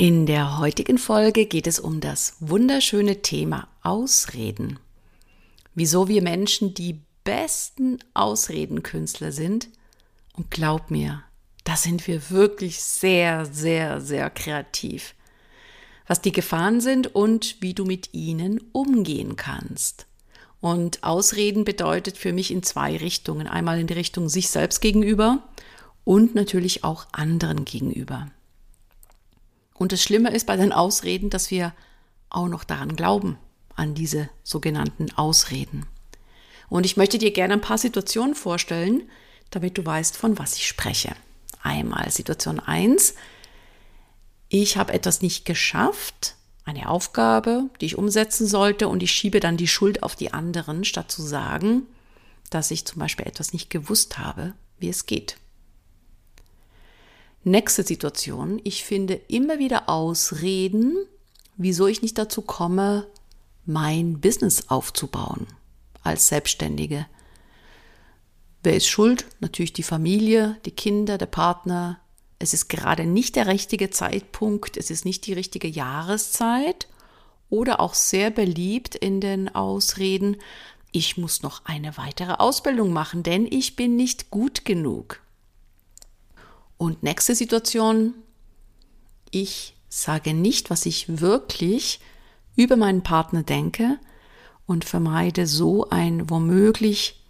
In der heutigen Folge geht es um das wunderschöne Thema Ausreden. Wieso wir Menschen die besten Ausredenkünstler sind. Und glaub mir, da sind wir wirklich sehr, sehr, sehr kreativ. Was die Gefahren sind und wie du mit ihnen umgehen kannst. Und Ausreden bedeutet für mich in zwei Richtungen. Einmal in die Richtung sich selbst gegenüber und natürlich auch anderen gegenüber. Und das Schlimme ist bei den Ausreden, dass wir auch noch daran glauben, an diese sogenannten Ausreden. Und ich möchte dir gerne ein paar Situationen vorstellen, damit du weißt, von was ich spreche. Einmal Situation 1. Ich habe etwas nicht geschafft, eine Aufgabe, die ich umsetzen sollte, und ich schiebe dann die Schuld auf die anderen, statt zu sagen, dass ich zum Beispiel etwas nicht gewusst habe, wie es geht. Nächste Situation. Ich finde immer wieder Ausreden, wieso ich nicht dazu komme, mein Business aufzubauen als Selbstständige. Wer ist schuld? Natürlich die Familie, die Kinder, der Partner. Es ist gerade nicht der richtige Zeitpunkt, es ist nicht die richtige Jahreszeit oder auch sehr beliebt in den Ausreden, ich muss noch eine weitere Ausbildung machen, denn ich bin nicht gut genug. Und nächste Situation, ich sage nicht, was ich wirklich über meinen Partner denke und vermeide so ein womöglich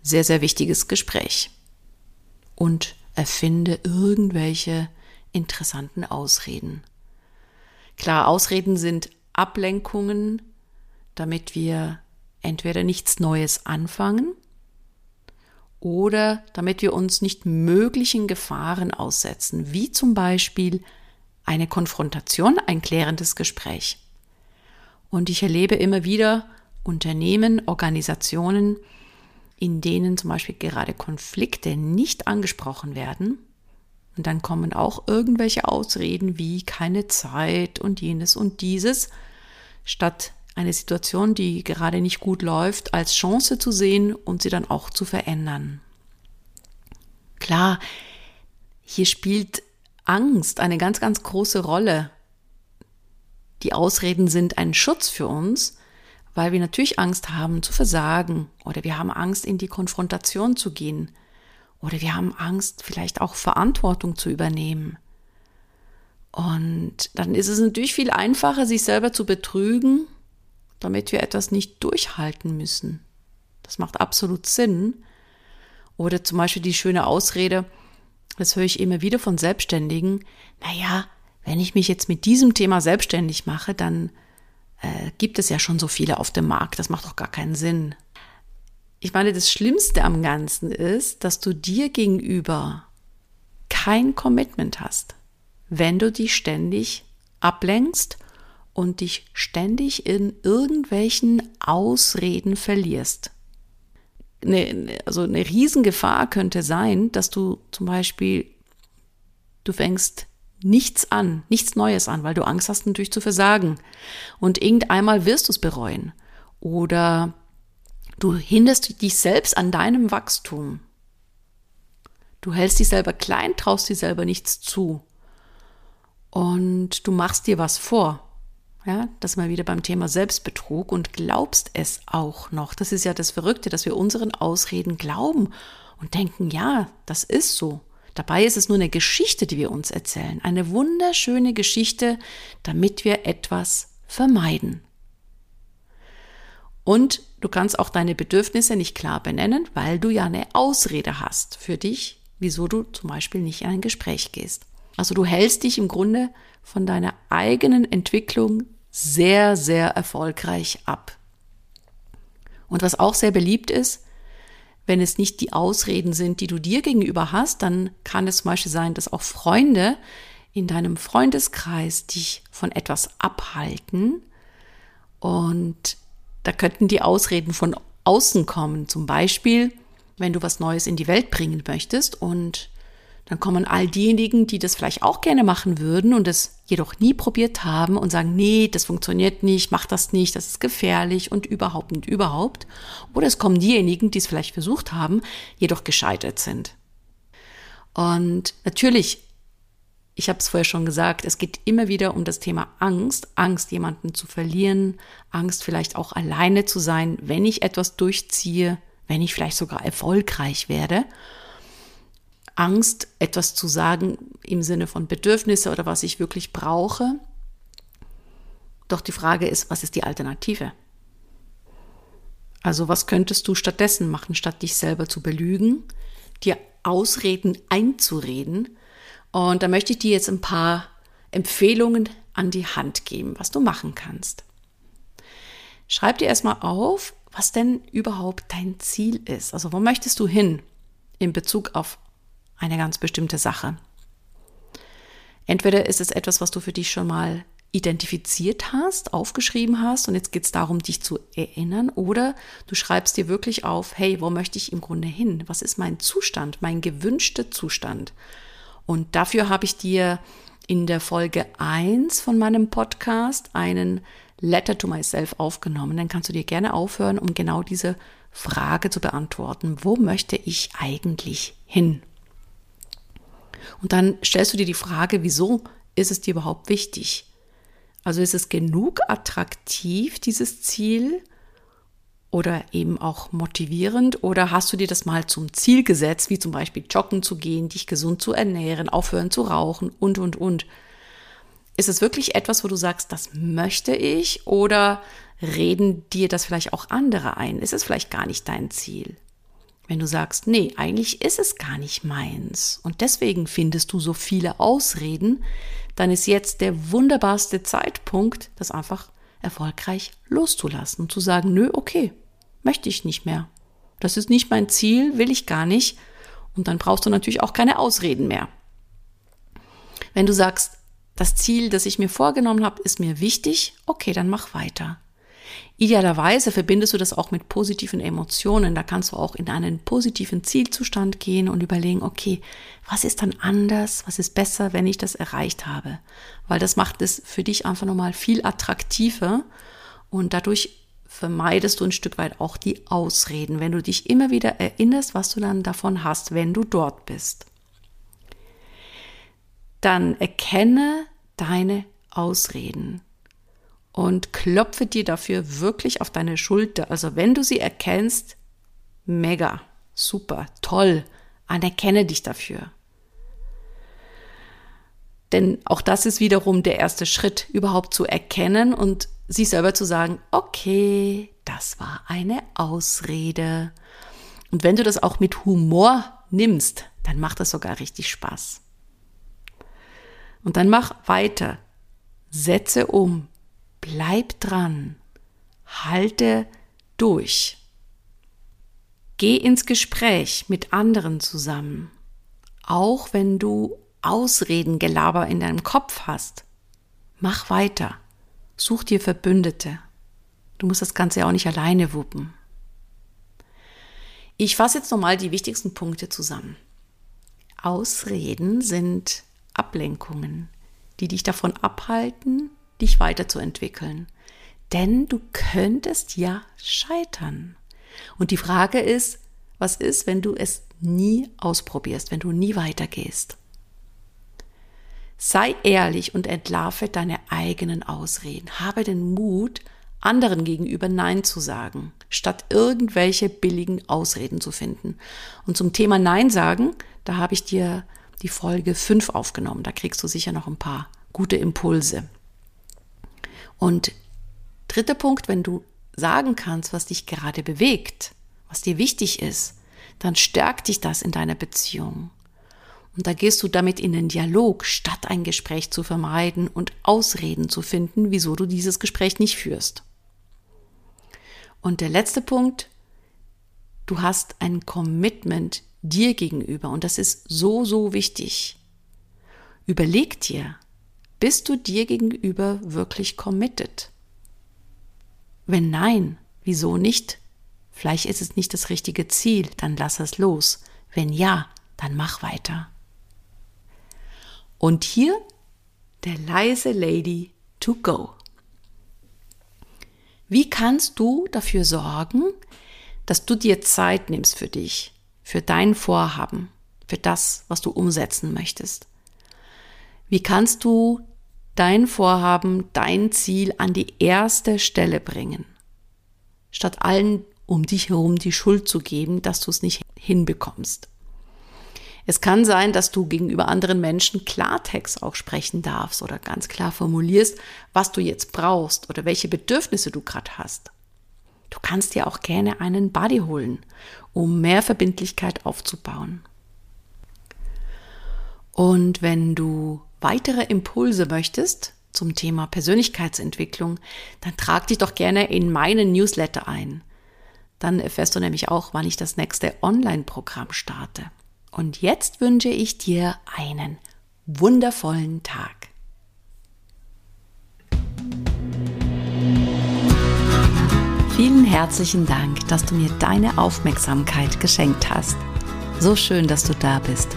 sehr, sehr wichtiges Gespräch und erfinde irgendwelche interessanten Ausreden. Klar, Ausreden sind Ablenkungen, damit wir entweder nichts Neues anfangen oder damit wir uns nicht möglichen Gefahren aussetzen, wie zum Beispiel eine Konfrontation, ein klärendes Gespräch. Und ich erlebe immer wieder Unternehmen, Organisationen, in denen zum Beispiel gerade Konflikte nicht angesprochen werden. Und dann kommen auch irgendwelche Ausreden wie keine Zeit und jenes und dieses, statt eine Situation, die gerade nicht gut läuft, als Chance zu sehen und sie dann auch zu verändern. Klar, hier spielt Angst eine ganz, ganz große Rolle. Die Ausreden sind ein Schutz für uns, weil wir natürlich Angst haben zu versagen oder wir haben Angst in die Konfrontation zu gehen oder wir haben Angst vielleicht auch Verantwortung zu übernehmen. Und dann ist es natürlich viel einfacher, sich selber zu betrügen damit wir etwas nicht durchhalten müssen. Das macht absolut Sinn. Oder zum Beispiel die schöne Ausrede, das höre ich immer wieder von Selbstständigen, naja, wenn ich mich jetzt mit diesem Thema selbstständig mache, dann äh, gibt es ja schon so viele auf dem Markt, das macht doch gar keinen Sinn. Ich meine, das Schlimmste am Ganzen ist, dass du dir gegenüber kein Commitment hast, wenn du dich ständig ablenkst und dich ständig in irgendwelchen Ausreden verlierst. Eine, also eine Riesengefahr könnte sein, dass du zum Beispiel, du fängst nichts an, nichts Neues an, weil du Angst hast natürlich zu versagen. Und irgendeinmal wirst du es bereuen. Oder du hinderst dich selbst an deinem Wachstum. Du hältst dich selber klein, traust dir selber nichts zu. Und du machst dir was vor. Ja, das mal wieder beim Thema Selbstbetrug und glaubst es auch noch. Das ist ja das Verrückte, dass wir unseren Ausreden glauben und denken, ja, das ist so. Dabei ist es nur eine Geschichte, die wir uns erzählen. Eine wunderschöne Geschichte, damit wir etwas vermeiden. Und du kannst auch deine Bedürfnisse nicht klar benennen, weil du ja eine Ausrede hast für dich, wieso du zum Beispiel nicht in ein Gespräch gehst. Also du hältst dich im Grunde von deiner eigenen Entwicklung sehr, sehr erfolgreich ab. Und was auch sehr beliebt ist, wenn es nicht die Ausreden sind, die du dir gegenüber hast, dann kann es zum Beispiel sein, dass auch Freunde in deinem Freundeskreis dich von etwas abhalten und da könnten die Ausreden von außen kommen. Zum Beispiel, wenn du was Neues in die Welt bringen möchtest und dann kommen all diejenigen, die das vielleicht auch gerne machen würden und es jedoch nie probiert haben und sagen, nee, das funktioniert nicht, mach das nicht, das ist gefährlich und überhaupt und überhaupt. Oder es kommen diejenigen, die es vielleicht versucht haben, jedoch gescheitert sind. Und natürlich, ich habe es vorher schon gesagt, es geht immer wieder um das Thema Angst, Angst, jemanden zu verlieren, Angst vielleicht auch alleine zu sein, wenn ich etwas durchziehe, wenn ich vielleicht sogar erfolgreich werde. Angst, etwas zu sagen im Sinne von Bedürfnisse oder was ich wirklich brauche. Doch die Frage ist, was ist die Alternative? Also was könntest du stattdessen machen, statt dich selber zu belügen, dir Ausreden einzureden? Und da möchte ich dir jetzt ein paar Empfehlungen an die Hand geben, was du machen kannst. Schreib dir erstmal auf, was denn überhaupt dein Ziel ist. Also wo möchtest du hin in Bezug auf eine ganz bestimmte Sache. Entweder ist es etwas, was du für dich schon mal identifiziert hast, aufgeschrieben hast und jetzt geht es darum, dich zu erinnern oder du schreibst dir wirklich auf, hey, wo möchte ich im Grunde hin? Was ist mein Zustand, mein gewünschter Zustand? Und dafür habe ich dir in der Folge 1 von meinem Podcast einen Letter to Myself aufgenommen. Dann kannst du dir gerne aufhören, um genau diese Frage zu beantworten. Wo möchte ich eigentlich hin? Und dann stellst du dir die Frage, wieso ist es dir überhaupt wichtig? Also ist es genug attraktiv, dieses Ziel? Oder eben auch motivierend? Oder hast du dir das mal zum Ziel gesetzt, wie zum Beispiel joggen zu gehen, dich gesund zu ernähren, aufhören zu rauchen und, und, und? Ist es wirklich etwas, wo du sagst, das möchte ich? Oder reden dir das vielleicht auch andere ein? Ist es vielleicht gar nicht dein Ziel? Wenn du sagst, nee, eigentlich ist es gar nicht meins und deswegen findest du so viele Ausreden, dann ist jetzt der wunderbarste Zeitpunkt, das einfach erfolgreich loszulassen und zu sagen, nö, okay, möchte ich nicht mehr. Das ist nicht mein Ziel, will ich gar nicht. Und dann brauchst du natürlich auch keine Ausreden mehr. Wenn du sagst, das Ziel, das ich mir vorgenommen habe, ist mir wichtig, okay, dann mach weiter. Idealerweise verbindest du das auch mit positiven Emotionen. Da kannst du auch in einen positiven Zielzustand gehen und überlegen, okay, was ist dann anders, was ist besser, wenn ich das erreicht habe? Weil das macht es für dich einfach nochmal viel attraktiver und dadurch vermeidest du ein Stück weit auch die Ausreden, wenn du dich immer wieder erinnerst, was du dann davon hast, wenn du dort bist. Dann erkenne deine Ausreden und klopfe dir dafür wirklich auf deine Schulter. Also wenn du sie erkennst, mega, super, toll, anerkenne dich dafür. Denn auch das ist wiederum der erste Schritt, überhaupt zu erkennen und sich selber zu sagen, okay, das war eine Ausrede. Und wenn du das auch mit Humor nimmst, dann macht das sogar richtig Spaß. Und dann mach weiter. Setze um. Bleib dran. Halte durch. Geh ins Gespräch mit anderen zusammen. Auch wenn du Ausredengelaber in deinem Kopf hast. Mach weiter. Such dir Verbündete. Du musst das Ganze ja auch nicht alleine wuppen. Ich fasse jetzt nochmal die wichtigsten Punkte zusammen. Ausreden sind Ablenkungen, die dich davon abhalten, dich weiterzuentwickeln. Denn du könntest ja scheitern. Und die Frage ist, was ist, wenn du es nie ausprobierst, wenn du nie weitergehst? Sei ehrlich und entlarve deine eigenen Ausreden. Habe den Mut, anderen gegenüber Nein zu sagen, statt irgendwelche billigen Ausreden zu finden. Und zum Thema Nein sagen, da habe ich dir die Folge 5 aufgenommen. Da kriegst du sicher noch ein paar gute Impulse. Und dritter Punkt, wenn du sagen kannst, was dich gerade bewegt, was dir wichtig ist, dann stärkt dich das in deiner Beziehung. Und da gehst du damit in den Dialog, statt ein Gespräch zu vermeiden und Ausreden zu finden, wieso du dieses Gespräch nicht führst. Und der letzte Punkt, du hast ein Commitment dir gegenüber und das ist so, so wichtig. Überleg dir, bist du dir gegenüber wirklich committed? Wenn nein, wieso nicht? Vielleicht ist es nicht das richtige Ziel, dann lass es los. Wenn ja, dann mach weiter. Und hier der leise Lady to go. Wie kannst du dafür sorgen, dass du dir Zeit nimmst für dich, für dein Vorhaben, für das, was du umsetzen möchtest? Wie kannst du dein Vorhaben, dein Ziel an die erste Stelle bringen, statt allen um dich herum die Schuld zu geben, dass du es nicht hinbekommst? Es kann sein, dass du gegenüber anderen Menschen Klartext auch sprechen darfst oder ganz klar formulierst, was du jetzt brauchst oder welche Bedürfnisse du gerade hast. Du kannst dir auch gerne einen Buddy holen, um mehr Verbindlichkeit aufzubauen. Und wenn du weitere Impulse möchtest zum Thema Persönlichkeitsentwicklung, dann trag dich doch gerne in meinen Newsletter ein. Dann erfährst du nämlich auch, wann ich das nächste Online-Programm starte. Und jetzt wünsche ich dir einen wundervollen Tag. Vielen herzlichen Dank, dass du mir deine Aufmerksamkeit geschenkt hast. So schön, dass du da bist.